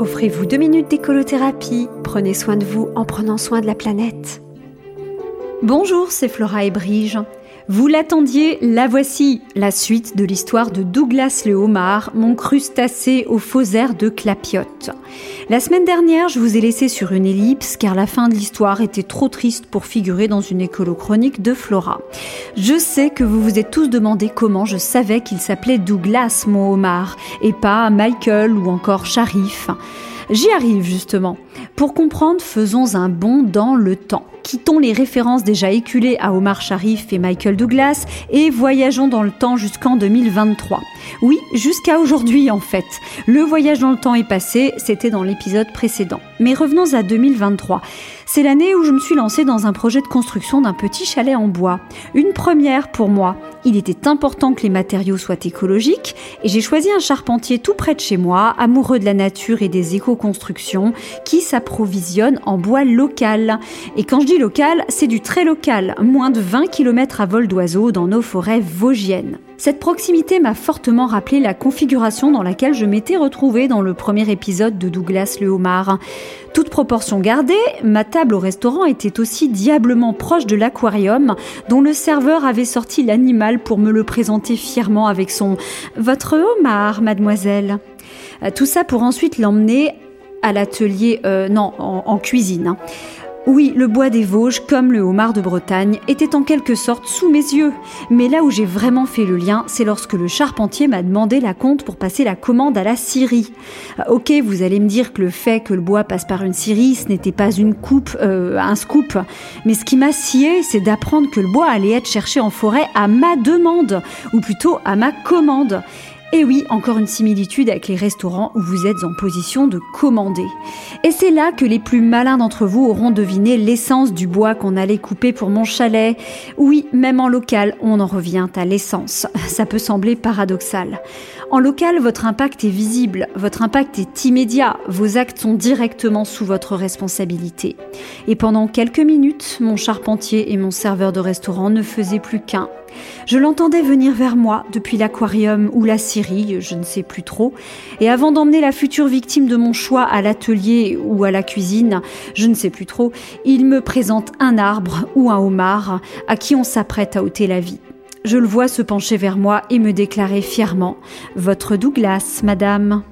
Offrez-vous deux minutes d'écolothérapie. Prenez soin de vous en prenant soin de la planète. Bonjour, c'est Flora et Brige. Vous l'attendiez, la voici, la suite de l'histoire de Douglas le homard, mon crustacé aux faux airs de clapiote. La semaine dernière, je vous ai laissé sur une ellipse car la fin de l'histoire était trop triste pour figurer dans une écolo-chronique de Flora. Je sais que vous vous êtes tous demandé comment je savais qu'il s'appelait Douglas mon homard et pas Michael ou encore Sharif. J'y arrive justement. Pour comprendre, faisons un bond dans le temps. Quittons les références déjà éculées à Omar Sharif et Michael Douglas et voyageons dans le temps jusqu'en 2023. Oui, jusqu'à aujourd'hui en fait. Le voyage dans le temps est passé, c'était dans l'épisode précédent. Mais revenons à 2023. C'est l'année où je me suis lancée dans un projet de construction d'un petit chalet en bois. Une première pour moi. Il était important que les matériaux soient écologiques et j'ai choisi un charpentier tout près de chez moi, amoureux de la nature et des éco-constructions, qui s'approvisionne en bois local. Et quand je local, c'est du très local, moins de 20 km à vol d'oiseau dans nos forêts vosgiennes. Cette proximité m'a fortement rappelé la configuration dans laquelle je m'étais retrouvée dans le premier épisode de Douglas le homard. Toute proportion gardée, ma table au restaurant était aussi diablement proche de l'aquarium dont le serveur avait sorti l'animal pour me le présenter fièrement avec son Votre homard, mademoiselle. Tout ça pour ensuite l'emmener à l'atelier, euh, non, en, cuisine. Oui, le bois des Vosges, comme le homard de Bretagne, était en quelque sorte sous mes yeux. Mais là où j'ai vraiment fait le lien, c'est lorsque le charpentier m'a demandé la compte pour passer la commande à la scierie. Euh, ok, vous allez me dire que le fait que le bois passe par une scierie, ce n'était pas une coupe, euh, un scoop. Mais ce qui m'a scié, c'est d'apprendre que le bois allait être cherché en forêt à ma demande, ou plutôt à ma commande. Et oui, encore une similitude avec les restaurants où vous êtes en position de commander. Et c'est là que les plus malins d'entre vous auront deviné l'essence du bois qu'on allait couper pour mon chalet. Oui, même en local, on en revient à l'essence. Ça peut sembler paradoxal. En local, votre impact est visible, votre impact est immédiat, vos actes sont directement sous votre responsabilité. Et pendant quelques minutes, mon charpentier et mon serveur de restaurant ne faisaient plus qu'un je l'entendais venir vers moi depuis l'aquarium ou la scierie, je ne sais plus trop, et avant d'emmener la future victime de mon choix à l'atelier ou à la cuisine, je ne sais plus trop, il me présente un arbre ou un homard à qui on s'apprête à ôter la vie. Je le vois se pencher vers moi et me déclarer fièrement Votre Douglas, madame.